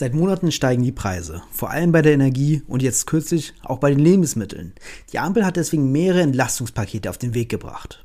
Seit Monaten steigen die Preise, vor allem bei der Energie und jetzt kürzlich auch bei den Lebensmitteln. Die Ampel hat deswegen mehrere Entlastungspakete auf den Weg gebracht.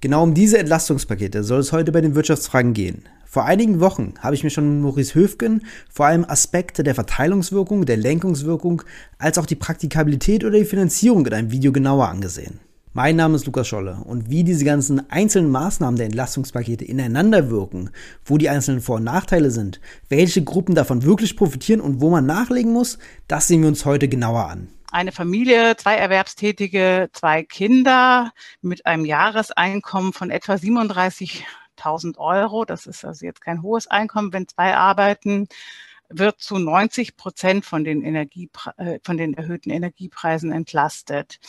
Genau um diese Entlastungspakete soll es heute bei den Wirtschaftsfragen gehen. Vor einigen Wochen habe ich mir schon mit Maurice Höfgen vor allem Aspekte der Verteilungswirkung, der Lenkungswirkung, als auch die Praktikabilität oder die Finanzierung in einem Video genauer angesehen. Mein Name ist Lukas Scholle und wie diese ganzen einzelnen Maßnahmen der Entlastungspakete ineinander wirken, wo die einzelnen Vor- und Nachteile sind, welche Gruppen davon wirklich profitieren und wo man nachlegen muss, das sehen wir uns heute genauer an. Eine Familie, zwei Erwerbstätige, zwei Kinder mit einem Jahreseinkommen von etwa 37.000 Euro, das ist also jetzt kein hohes Einkommen, wenn zwei arbeiten, wird zu 90 Prozent von den, Energiepre äh, von den erhöhten Energiepreisen entlastet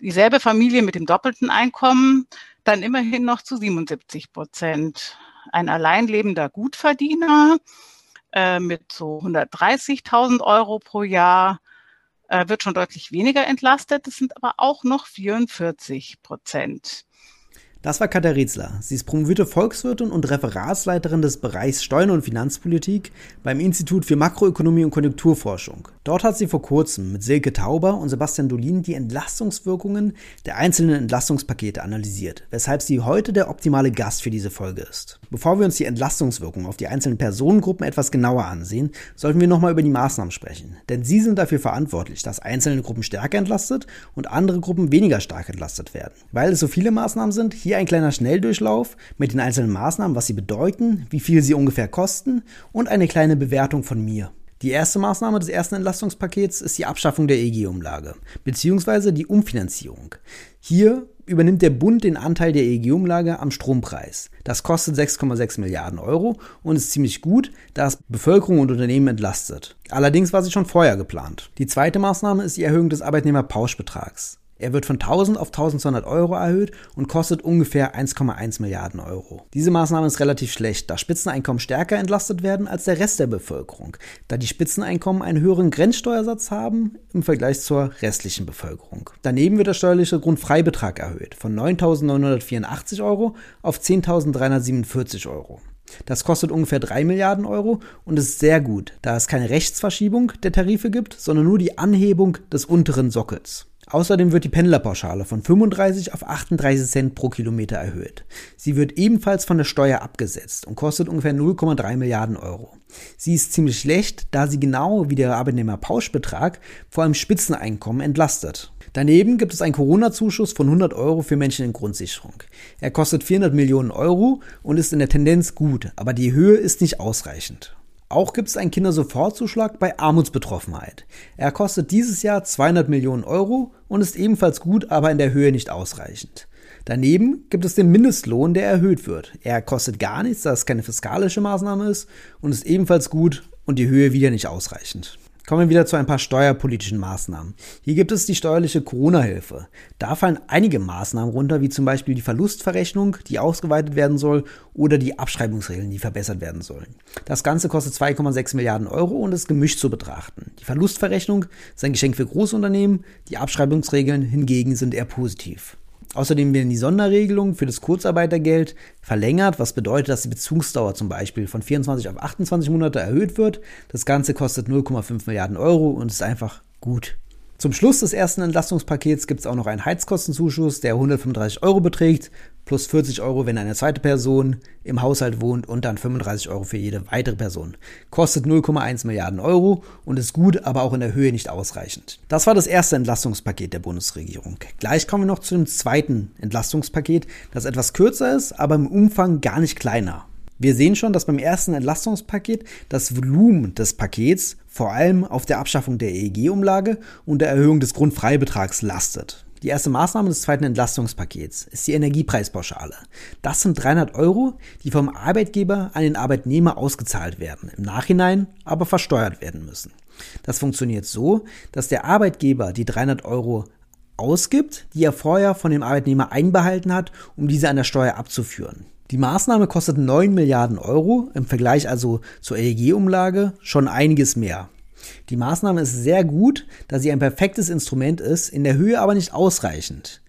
dieselbe Familie mit dem doppelten Einkommen dann immerhin noch zu 77 Prozent. Ein alleinlebender Gutverdiener äh, mit so 130.000 Euro pro Jahr äh, wird schon deutlich weniger entlastet. Das sind aber auch noch 44 Prozent. Das war Katja Rietzler. Sie ist promovierte Volkswirtin und Referatsleiterin des Bereichs Steuern und Finanzpolitik beim Institut für Makroökonomie und Konjunkturforschung. Dort hat sie vor kurzem mit Silke Tauber und Sebastian Dolin die Entlastungswirkungen der einzelnen Entlastungspakete analysiert, weshalb sie heute der optimale Gast für diese Folge ist. Bevor wir uns die Entlastungswirkungen auf die einzelnen Personengruppen etwas genauer ansehen, sollten wir nochmal über die Maßnahmen sprechen. Denn sie sind dafür verantwortlich, dass einzelne Gruppen stärker entlastet und andere Gruppen weniger stark entlastet werden. Weil es so viele Maßnahmen sind, hier ein kleiner Schnelldurchlauf mit den einzelnen Maßnahmen, was sie bedeuten, wie viel sie ungefähr kosten und eine kleine Bewertung von mir. Die erste Maßnahme des ersten Entlastungspakets ist die Abschaffung der EG-Umlage bzw. die Umfinanzierung. Hier übernimmt der Bund den Anteil der EEG-Umlage am Strompreis. Das kostet 6,6 Milliarden Euro und ist ziemlich gut, da es Bevölkerung und Unternehmen entlastet. Allerdings war sie schon vorher geplant. Die zweite Maßnahme ist die Erhöhung des Arbeitnehmerpauschbetrags. Er wird von 1000 auf 1200 Euro erhöht und kostet ungefähr 1,1 Milliarden Euro. Diese Maßnahme ist relativ schlecht, da Spitzeneinkommen stärker entlastet werden als der Rest der Bevölkerung, da die Spitzeneinkommen einen höheren Grenzsteuersatz haben im Vergleich zur restlichen Bevölkerung. Daneben wird der steuerliche Grundfreibetrag erhöht von 9.984 Euro auf 10.347 Euro. Das kostet ungefähr 3 Milliarden Euro und ist sehr gut, da es keine Rechtsverschiebung der Tarife gibt, sondern nur die Anhebung des unteren Sockels. Außerdem wird die Pendlerpauschale von 35 auf 38 Cent pro Kilometer erhöht. Sie wird ebenfalls von der Steuer abgesetzt und kostet ungefähr 0,3 Milliarden Euro. Sie ist ziemlich schlecht, da sie genau wie der Arbeitnehmerpauschbetrag vor allem Spitzeneinkommen entlastet. Daneben gibt es einen Corona-Zuschuss von 100 Euro für Menschen in Grundsicherung. Er kostet 400 Millionen Euro und ist in der Tendenz gut, aber die Höhe ist nicht ausreichend. Auch gibt es einen Kindersofortzuschlag bei Armutsbetroffenheit. Er kostet dieses Jahr 200 Millionen Euro und ist ebenfalls gut, aber in der Höhe nicht ausreichend. Daneben gibt es den Mindestlohn, der erhöht wird. Er kostet gar nichts, da es keine fiskalische Maßnahme ist und ist ebenfalls gut und die Höhe wieder nicht ausreichend. Kommen wir wieder zu ein paar steuerpolitischen Maßnahmen. Hier gibt es die steuerliche Corona-Hilfe. Da fallen einige Maßnahmen runter, wie zum Beispiel die Verlustverrechnung, die ausgeweitet werden soll, oder die Abschreibungsregeln, die verbessert werden sollen. Das Ganze kostet 2,6 Milliarden Euro und ist gemischt zu betrachten. Die Verlustverrechnung ist ein Geschenk für Großunternehmen, die Abschreibungsregeln hingegen sind eher positiv. Außerdem werden die Sonderregelungen für das Kurzarbeitergeld verlängert, was bedeutet, dass die Bezugsdauer zum Beispiel von 24 auf 28 Monate erhöht wird. Das Ganze kostet 0,5 Milliarden Euro und ist einfach gut. Zum Schluss des ersten Entlastungspakets gibt es auch noch einen Heizkostenzuschuss, der 135 Euro beträgt, plus 40 Euro, wenn eine zweite Person im Haushalt wohnt und dann 35 Euro für jede weitere Person. Kostet 0,1 Milliarden Euro und ist gut, aber auch in der Höhe nicht ausreichend. Das war das erste Entlastungspaket der Bundesregierung. Gleich kommen wir noch zu dem zweiten Entlastungspaket, das etwas kürzer ist, aber im Umfang gar nicht kleiner. Wir sehen schon, dass beim ersten Entlastungspaket das Volumen des Pakets vor allem auf der Abschaffung der EEG-Umlage und der Erhöhung des Grundfreibetrags lastet. Die erste Maßnahme des zweiten Entlastungspakets ist die Energiepreispauschale. Das sind 300 Euro, die vom Arbeitgeber an den Arbeitnehmer ausgezahlt werden, im Nachhinein aber versteuert werden müssen. Das funktioniert so, dass der Arbeitgeber die 300 Euro ausgibt, die er vorher von dem Arbeitnehmer einbehalten hat, um diese an der Steuer abzuführen. Die Maßnahme kostet 9 Milliarden Euro, im Vergleich also zur EEG-Umlage schon einiges mehr. Die Maßnahme ist sehr gut, da sie ein perfektes Instrument ist, in der Höhe aber nicht ausreichend.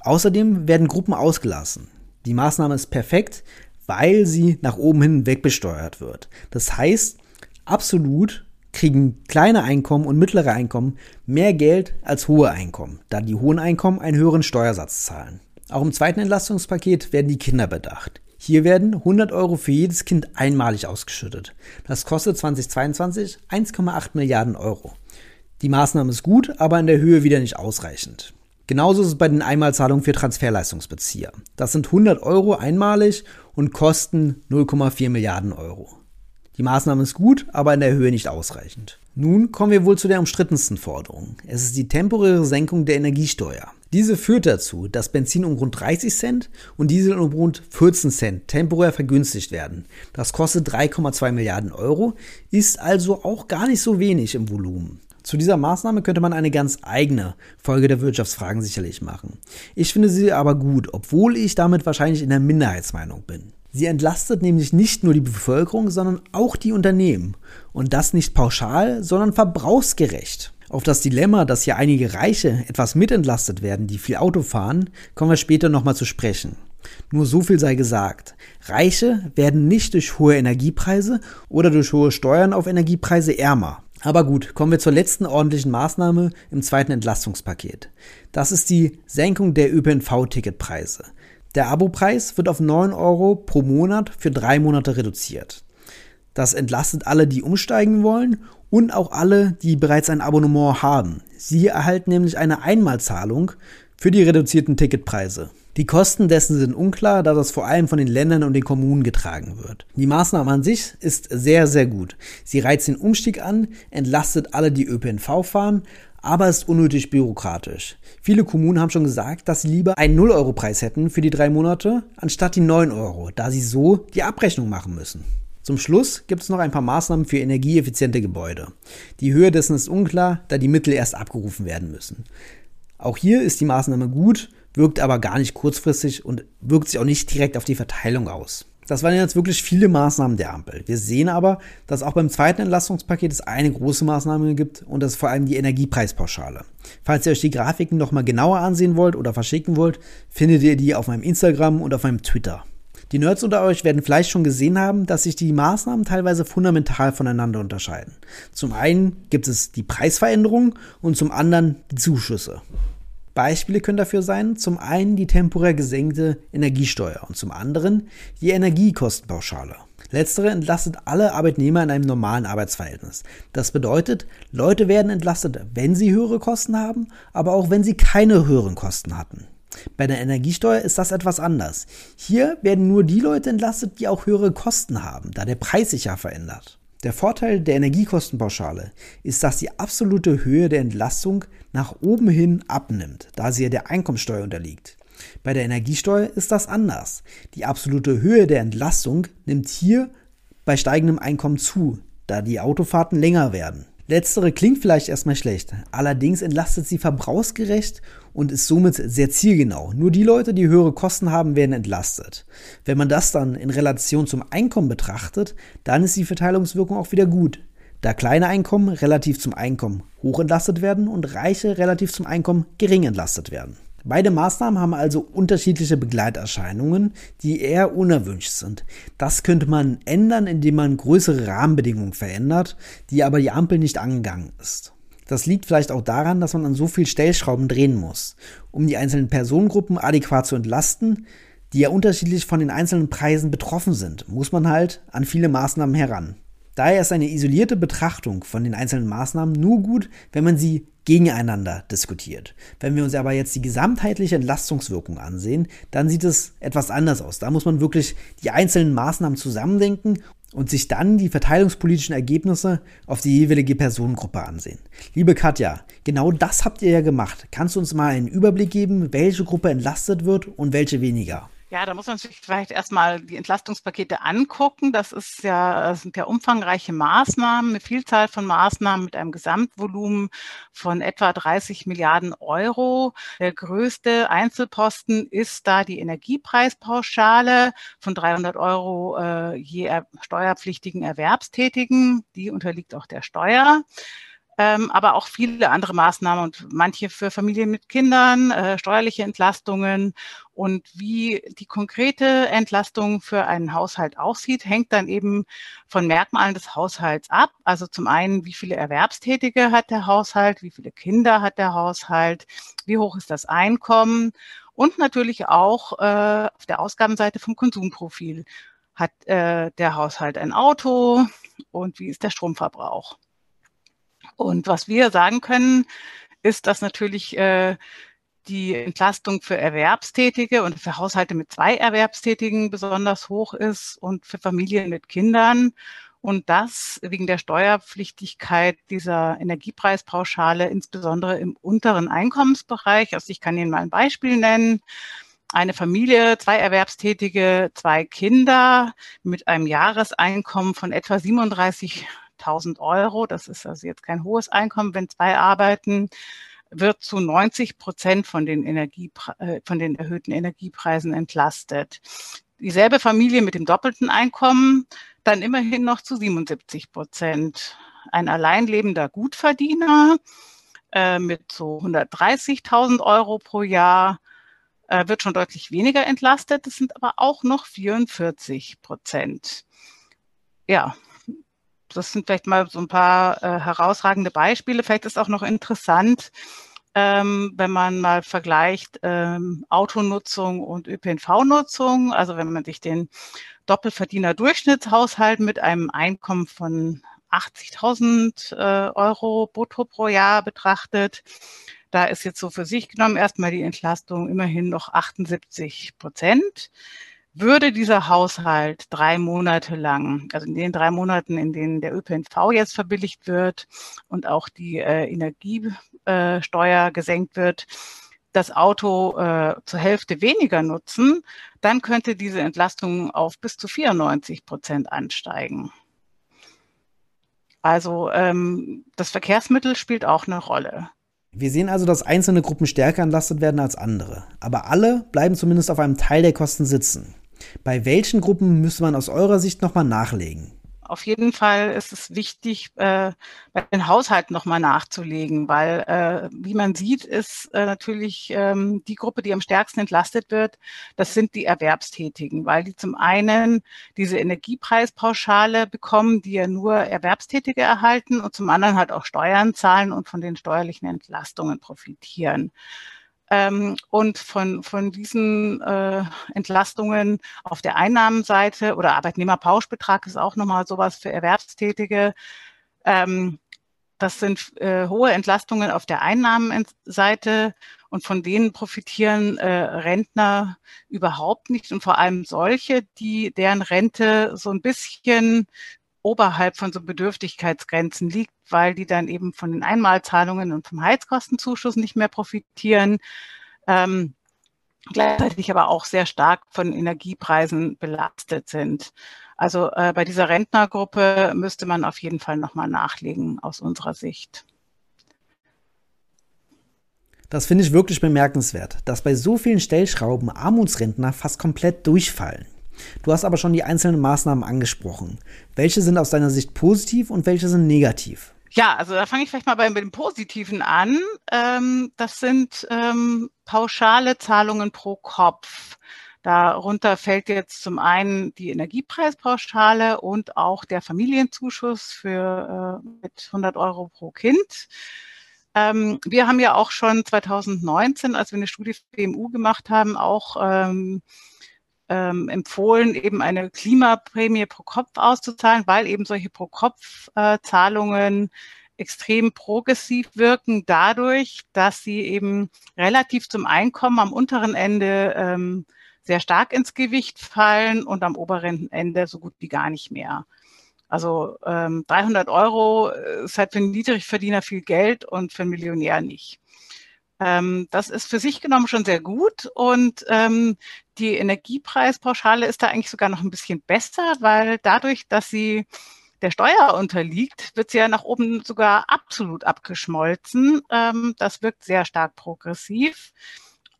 Außerdem werden Gruppen ausgelassen. Die Maßnahme ist perfekt, weil sie nach oben hin wegbesteuert wird. Das heißt, absolut kriegen kleine Einkommen und mittlere Einkommen mehr Geld als hohe Einkommen, da die hohen Einkommen einen höheren Steuersatz zahlen. Auch im zweiten Entlastungspaket werden die Kinder bedacht. Hier werden 100 Euro für jedes Kind einmalig ausgeschüttet. Das kostet 2022 1,8 Milliarden Euro. Die Maßnahme ist gut, aber in der Höhe wieder nicht ausreichend. Genauso ist es bei den Einmalzahlungen für Transferleistungsbezieher. Das sind 100 Euro einmalig und kosten 0,4 Milliarden Euro. Die Maßnahme ist gut, aber in der Höhe nicht ausreichend. Nun kommen wir wohl zu der umstrittensten Forderung. Es ist die temporäre Senkung der Energiesteuer. Diese führt dazu, dass Benzin um rund 30 Cent und Diesel um rund 14 Cent temporär vergünstigt werden. Das kostet 3,2 Milliarden Euro, ist also auch gar nicht so wenig im Volumen. Zu dieser Maßnahme könnte man eine ganz eigene Folge der Wirtschaftsfragen sicherlich machen. Ich finde sie aber gut, obwohl ich damit wahrscheinlich in der Minderheitsmeinung bin. Sie entlastet nämlich nicht nur die Bevölkerung, sondern auch die Unternehmen. Und das nicht pauschal, sondern verbrauchsgerecht. Auf das Dilemma, dass hier einige Reiche etwas mitentlastet werden, die viel Auto fahren, kommen wir später nochmal zu sprechen. Nur so viel sei gesagt. Reiche werden nicht durch hohe Energiepreise oder durch hohe Steuern auf Energiepreise ärmer. Aber gut, kommen wir zur letzten ordentlichen Maßnahme im zweiten Entlastungspaket. Das ist die Senkung der ÖPNV-Ticketpreise. Der Abopreis wird auf 9 Euro pro Monat für drei Monate reduziert. Das entlastet alle, die umsteigen wollen und auch alle, die bereits ein Abonnement haben. Sie erhalten nämlich eine Einmalzahlung für die reduzierten Ticketpreise. Die Kosten dessen sind unklar, da das vor allem von den Ländern und den Kommunen getragen wird. Die Maßnahme an sich ist sehr, sehr gut. Sie reizt den Umstieg an, entlastet alle, die ÖPNV fahren, aber ist unnötig bürokratisch. Viele Kommunen haben schon gesagt, dass sie lieber einen 0-Euro-Preis hätten für die drei Monate, anstatt die 9 Euro, da sie so die Abrechnung machen müssen. Zum Schluss gibt es noch ein paar Maßnahmen für energieeffiziente Gebäude. Die Höhe dessen ist unklar, da die Mittel erst abgerufen werden müssen. Auch hier ist die Maßnahme gut, wirkt aber gar nicht kurzfristig und wirkt sich auch nicht direkt auf die Verteilung aus. Das waren jetzt wirklich viele Maßnahmen der Ampel. Wir sehen aber, dass auch beim zweiten Entlastungspaket es eine große Maßnahme gibt und das ist vor allem die Energiepreispauschale. Falls ihr euch die Grafiken nochmal genauer ansehen wollt oder verschicken wollt, findet ihr die auf meinem Instagram und auf meinem Twitter. Die Nerds unter euch werden vielleicht schon gesehen haben, dass sich die Maßnahmen teilweise fundamental voneinander unterscheiden. Zum einen gibt es die Preisveränderung und zum anderen die Zuschüsse. Beispiele können dafür sein, zum einen die temporär gesenkte Energiesteuer und zum anderen die Energiekostenpauschale. Letztere entlastet alle Arbeitnehmer in einem normalen Arbeitsverhältnis. Das bedeutet, Leute werden entlastet, wenn sie höhere Kosten haben, aber auch wenn sie keine höheren Kosten hatten. Bei der Energiesteuer ist das etwas anders. Hier werden nur die Leute entlastet, die auch höhere Kosten haben, da der Preis sich ja verändert. Der Vorteil der Energiekostenpauschale ist, dass die absolute Höhe der Entlastung nach oben hin abnimmt, da sie der Einkommensteuer unterliegt. Bei der Energiesteuer ist das anders. Die absolute Höhe der Entlastung nimmt hier bei steigendem Einkommen zu, da die Autofahrten länger werden. Letztere klingt vielleicht erstmal schlecht, allerdings entlastet sie verbrauchsgerecht und ist somit sehr zielgenau. Nur die Leute, die höhere Kosten haben, werden entlastet. Wenn man das dann in Relation zum Einkommen betrachtet, dann ist die Verteilungswirkung auch wieder gut, da kleine Einkommen relativ zum Einkommen hoch entlastet werden und reiche relativ zum Einkommen gering entlastet werden. Beide Maßnahmen haben also unterschiedliche Begleiterscheinungen, die eher unerwünscht sind. Das könnte man ändern, indem man größere Rahmenbedingungen verändert, die aber die Ampel nicht angegangen ist. Das liegt vielleicht auch daran, dass man an so viel Stellschrauben drehen muss, um die einzelnen Personengruppen adäquat zu entlasten, die ja unterschiedlich von den einzelnen Preisen betroffen sind, muss man halt an viele Maßnahmen heran. Daher ist eine isolierte Betrachtung von den einzelnen Maßnahmen nur gut, wenn man sie gegeneinander diskutiert. Wenn wir uns aber jetzt die gesamtheitliche Entlastungswirkung ansehen, dann sieht es etwas anders aus. Da muss man wirklich die einzelnen Maßnahmen zusammendenken und sich dann die verteilungspolitischen Ergebnisse auf die jeweilige Personengruppe ansehen. Liebe Katja, genau das habt ihr ja gemacht. Kannst du uns mal einen Überblick geben, welche Gruppe entlastet wird und welche weniger? Ja, da muss man sich vielleicht erstmal die Entlastungspakete angucken. Das ist ja, das sind ja umfangreiche Maßnahmen, eine Vielzahl von Maßnahmen mit einem Gesamtvolumen von etwa 30 Milliarden Euro. Der größte Einzelposten ist da die Energiepreispauschale von 300 Euro äh, je er, steuerpflichtigen Erwerbstätigen. Die unterliegt auch der Steuer. Ähm, aber auch viele andere Maßnahmen und manche für Familien mit Kindern, äh, steuerliche Entlastungen. Und wie die konkrete Entlastung für einen Haushalt aussieht, hängt dann eben von Merkmalen des Haushalts ab. Also zum einen, wie viele Erwerbstätige hat der Haushalt, wie viele Kinder hat der Haushalt, wie hoch ist das Einkommen und natürlich auch äh, auf der Ausgabenseite vom Konsumprofil. Hat äh, der Haushalt ein Auto und wie ist der Stromverbrauch? Und was wir sagen können, ist, dass natürlich äh, die Entlastung für Erwerbstätige und für Haushalte mit zwei Erwerbstätigen besonders hoch ist und für Familien mit Kindern. Und das wegen der Steuerpflichtigkeit dieser Energiepreispauschale, insbesondere im unteren Einkommensbereich. Also ich kann Ihnen mal ein Beispiel nennen. Eine Familie, zwei Erwerbstätige, zwei Kinder mit einem Jahreseinkommen von etwa 37 1000 Euro, das ist also jetzt kein hohes Einkommen, wenn zwei arbeiten, wird zu 90 Prozent von den, Energie, äh, von den erhöhten Energiepreisen entlastet. Dieselbe Familie mit dem doppelten Einkommen dann immerhin noch zu 77 Prozent. Ein alleinlebender Gutverdiener äh, mit so 130.000 Euro pro Jahr äh, wird schon deutlich weniger entlastet. Das sind aber auch noch 44 Prozent. Ja, das sind vielleicht mal so ein paar äh, herausragende Beispiele. Vielleicht ist auch noch interessant, ähm, wenn man mal vergleicht ähm, Autonutzung und ÖPNV-Nutzung. Also wenn man sich den Doppelverdiener Durchschnittshaushalt mit einem Einkommen von 80.000 äh, Euro brutto pro Jahr betrachtet, da ist jetzt so für sich genommen erstmal die Entlastung immerhin noch 78 Prozent würde dieser Haushalt drei Monate lang, also in den drei Monaten, in denen der ÖPNV jetzt verbilligt wird und auch die äh, Energiesteuer äh, gesenkt wird, das Auto äh, zur Hälfte weniger nutzen, dann könnte diese Entlastung auf bis zu 94 Prozent ansteigen. Also ähm, das Verkehrsmittel spielt auch eine Rolle. Wir sehen also, dass einzelne Gruppen stärker entlastet werden als andere, aber alle bleiben zumindest auf einem Teil der Kosten sitzen. Bei welchen Gruppen müsste man aus eurer Sicht nochmal nachlegen? Auf jeden Fall ist es wichtig, äh, bei den Haushalten nochmal nachzulegen, weil, äh, wie man sieht, ist äh, natürlich ähm, die Gruppe, die am stärksten entlastet wird, das sind die Erwerbstätigen, weil die zum einen diese Energiepreispauschale bekommen, die ja nur Erwerbstätige erhalten und zum anderen halt auch Steuern zahlen und von den steuerlichen Entlastungen profitieren. Ähm, und von, von diesen äh, Entlastungen auf der Einnahmenseite oder Arbeitnehmerpauschbetrag ist auch nochmal sowas für Erwerbstätige. Ähm, das sind äh, hohe Entlastungen auf der Einnahmenseite und von denen profitieren äh, Rentner überhaupt nicht und vor allem solche, die deren Rente so ein bisschen oberhalb von so Bedürftigkeitsgrenzen liegt, weil die dann eben von den Einmalzahlungen und vom Heizkostenzuschuss nicht mehr profitieren. Ähm, gleichzeitig aber auch sehr stark von Energiepreisen belastet sind. Also äh, bei dieser Rentnergruppe müsste man auf jeden Fall nochmal nachlegen aus unserer Sicht. Das finde ich wirklich bemerkenswert, dass bei so vielen Stellschrauben Armutsrentner fast komplett durchfallen. Du hast aber schon die einzelnen Maßnahmen angesprochen. Welche sind aus deiner Sicht positiv und welche sind negativ? Ja, also da fange ich vielleicht mal bei dem Positiven an. Ähm, das sind ähm, pauschale Zahlungen pro Kopf. Darunter fällt jetzt zum einen die Energiepreispauschale und auch der Familienzuschuss für äh, mit 100 Euro pro Kind. Ähm, wir haben ja auch schon 2019, als wir eine Studie für BMU gemacht haben, auch ähm, ähm, empfohlen, eben eine Klimaprämie pro Kopf auszuzahlen, weil eben solche Pro-Kopf-Zahlungen äh, extrem progressiv wirken, dadurch, dass sie eben relativ zum Einkommen am unteren Ende ähm, sehr stark ins Gewicht fallen und am oberen Ende so gut wie gar nicht mehr. Also ähm, 300 Euro ist halt für einen Niedrigverdiener viel Geld und für einen Millionär nicht. Ähm, das ist für sich genommen schon sehr gut und ähm, die Energiepreispauschale ist da eigentlich sogar noch ein bisschen besser, weil dadurch, dass sie der Steuer unterliegt, wird sie ja nach oben sogar absolut abgeschmolzen. Ähm, das wirkt sehr stark progressiv.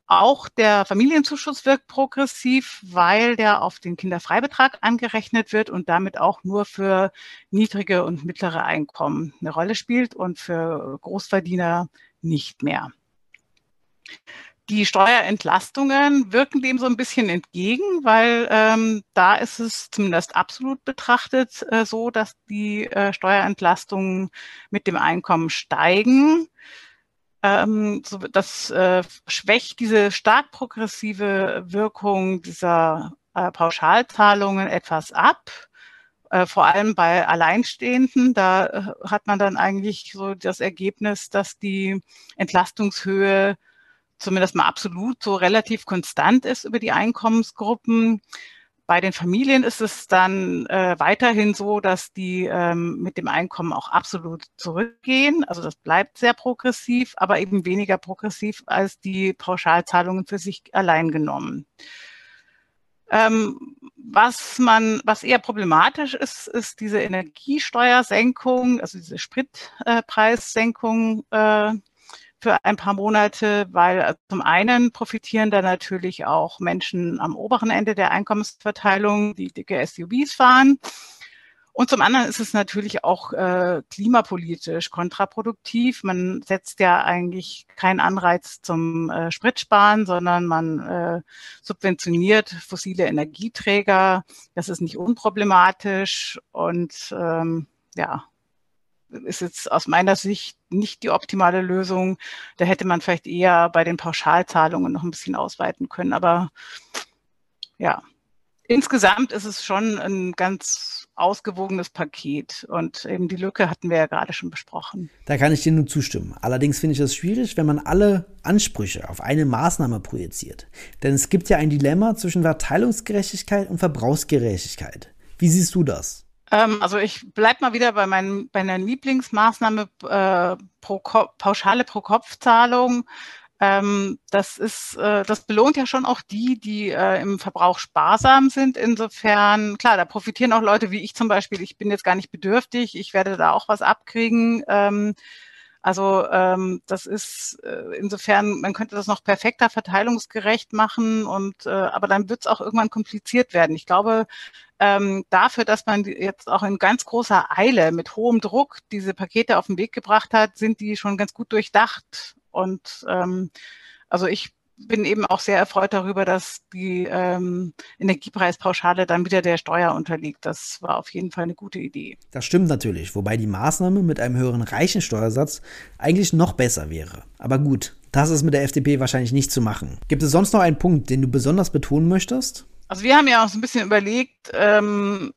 auch der Familienzuschuss wirkt progressiv, weil der auf den Kinderfreibetrag angerechnet wird und damit auch nur für niedrige und mittlere Einkommen eine Rolle spielt und für Großverdiener nicht mehr. Die Steuerentlastungen wirken dem so ein bisschen entgegen, weil ähm, da ist es zumindest absolut betrachtet äh, so, dass die äh, Steuerentlastungen mit dem Einkommen steigen. Ähm, so, das äh, schwächt diese stark progressive Wirkung dieser äh, Pauschalzahlungen etwas ab. Äh, vor allem bei Alleinstehenden, da äh, hat man dann eigentlich so das Ergebnis, dass die Entlastungshöhe zumindest mal absolut so relativ konstant ist über die Einkommensgruppen. Bei den Familien ist es dann äh, weiterhin so, dass die ähm, mit dem Einkommen auch absolut zurückgehen. Also das bleibt sehr progressiv, aber eben weniger progressiv als die Pauschalzahlungen für sich allein genommen. Ähm, was man, was eher problematisch ist, ist diese Energiesteuersenkung, also diese Spritpreissenkung, äh, für ein paar Monate, weil äh, zum einen profitieren da natürlich auch Menschen am oberen Ende der Einkommensverteilung, die dicke SUVs fahren. Und zum anderen ist es natürlich auch äh, klimapolitisch kontraproduktiv. Man setzt ja eigentlich keinen Anreiz zum äh, Spritsparen, sondern man äh, subventioniert fossile Energieträger. Das ist nicht unproblematisch und ähm, ja, ist jetzt aus meiner Sicht nicht die optimale Lösung. Da hätte man vielleicht eher bei den Pauschalzahlungen noch ein bisschen ausweiten können. Aber ja, insgesamt ist es schon ein ganz ausgewogenes Paket. Und eben die Lücke hatten wir ja gerade schon besprochen. Da kann ich dir nur zustimmen. Allerdings finde ich es schwierig, wenn man alle Ansprüche auf eine Maßnahme projiziert. Denn es gibt ja ein Dilemma zwischen Verteilungsgerechtigkeit und Verbrauchsgerechtigkeit. Wie siehst du das? Ähm, also ich bleib mal wieder bei, meinem, bei meiner Lieblingsmaßnahme äh, pro pauschale Pro-Kopf-Zahlung. Ähm, das ist, äh, das belohnt ja schon auch die, die äh, im Verbrauch sparsam sind. Insofern, klar, da profitieren auch Leute wie ich zum Beispiel. Ich bin jetzt gar nicht bedürftig. Ich werde da auch was abkriegen. Ähm, also ähm, das ist äh, insofern, man könnte das noch perfekter verteilungsgerecht machen und äh, aber dann wird es auch irgendwann kompliziert werden. Ich glaube, ähm, dafür, dass man jetzt auch in ganz großer Eile mit hohem Druck diese Pakete auf den Weg gebracht hat, sind die schon ganz gut durchdacht. Und ähm, also ich bin eben auch sehr erfreut darüber, dass die ähm, Energiepreispauschale dann wieder der Steuer unterliegt. Das war auf jeden Fall eine gute Idee. Das stimmt natürlich, wobei die Maßnahme mit einem höheren reichen Steuersatz eigentlich noch besser wäre. Aber gut, das ist mit der FDP wahrscheinlich nicht zu machen. Gibt es sonst noch einen Punkt, den du besonders betonen möchtest? Also wir haben ja auch so ein bisschen überlegt, ähm,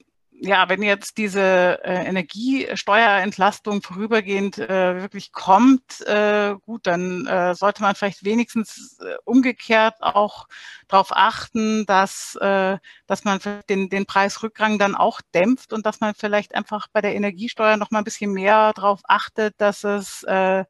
ja, wenn jetzt diese äh, Energiesteuerentlastung vorübergehend äh, wirklich kommt, äh, gut, dann äh, sollte man vielleicht wenigstens äh, umgekehrt auch darauf achten, dass, äh, dass man den, den Preisrückgang dann auch dämpft und dass man vielleicht einfach bei der Energiesteuer noch mal ein bisschen mehr darauf achtet, dass es äh,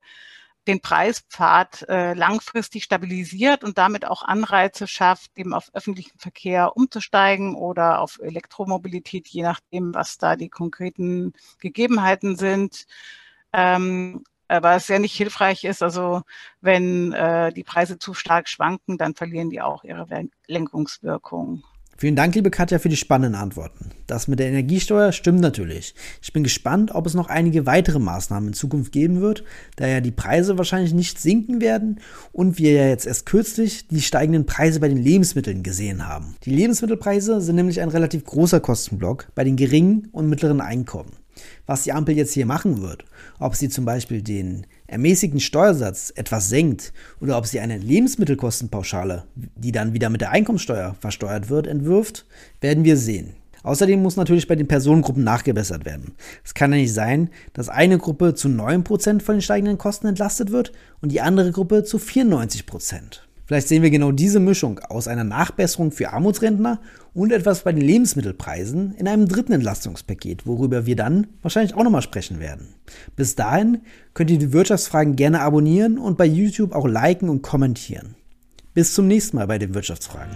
den Preispfad äh, langfristig stabilisiert und damit auch Anreize schafft, eben auf öffentlichen Verkehr umzusteigen oder auf Elektromobilität, je nachdem, was da die konkreten Gegebenheiten sind. Ähm, aber es sehr nicht hilfreich ist, also wenn äh, die Preise zu stark schwanken, dann verlieren die auch ihre Lenkungswirkung. Vielen Dank, liebe Katja, für die spannenden Antworten. Das mit der Energiesteuer stimmt natürlich. Ich bin gespannt, ob es noch einige weitere Maßnahmen in Zukunft geben wird, da ja die Preise wahrscheinlich nicht sinken werden und wir ja jetzt erst kürzlich die steigenden Preise bei den Lebensmitteln gesehen haben. Die Lebensmittelpreise sind nämlich ein relativ großer Kostenblock bei den geringen und mittleren Einkommen. Was die Ampel jetzt hier machen wird, ob sie zum Beispiel den ermäßigten Steuersatz etwas senkt oder ob sie eine Lebensmittelkostenpauschale, die dann wieder mit der Einkommensteuer versteuert wird, entwirft, werden wir sehen. Außerdem muss natürlich bei den Personengruppen nachgebessert werden. Es kann ja nicht sein, dass eine Gruppe zu 9% von den steigenden Kosten entlastet wird und die andere Gruppe zu 94%. Vielleicht sehen wir genau diese Mischung aus einer Nachbesserung für Armutsrentner und etwas bei den Lebensmittelpreisen in einem dritten Entlastungspaket, worüber wir dann wahrscheinlich auch nochmal sprechen werden. Bis dahin könnt ihr die Wirtschaftsfragen gerne abonnieren und bei YouTube auch liken und kommentieren. Bis zum nächsten Mal bei den Wirtschaftsfragen.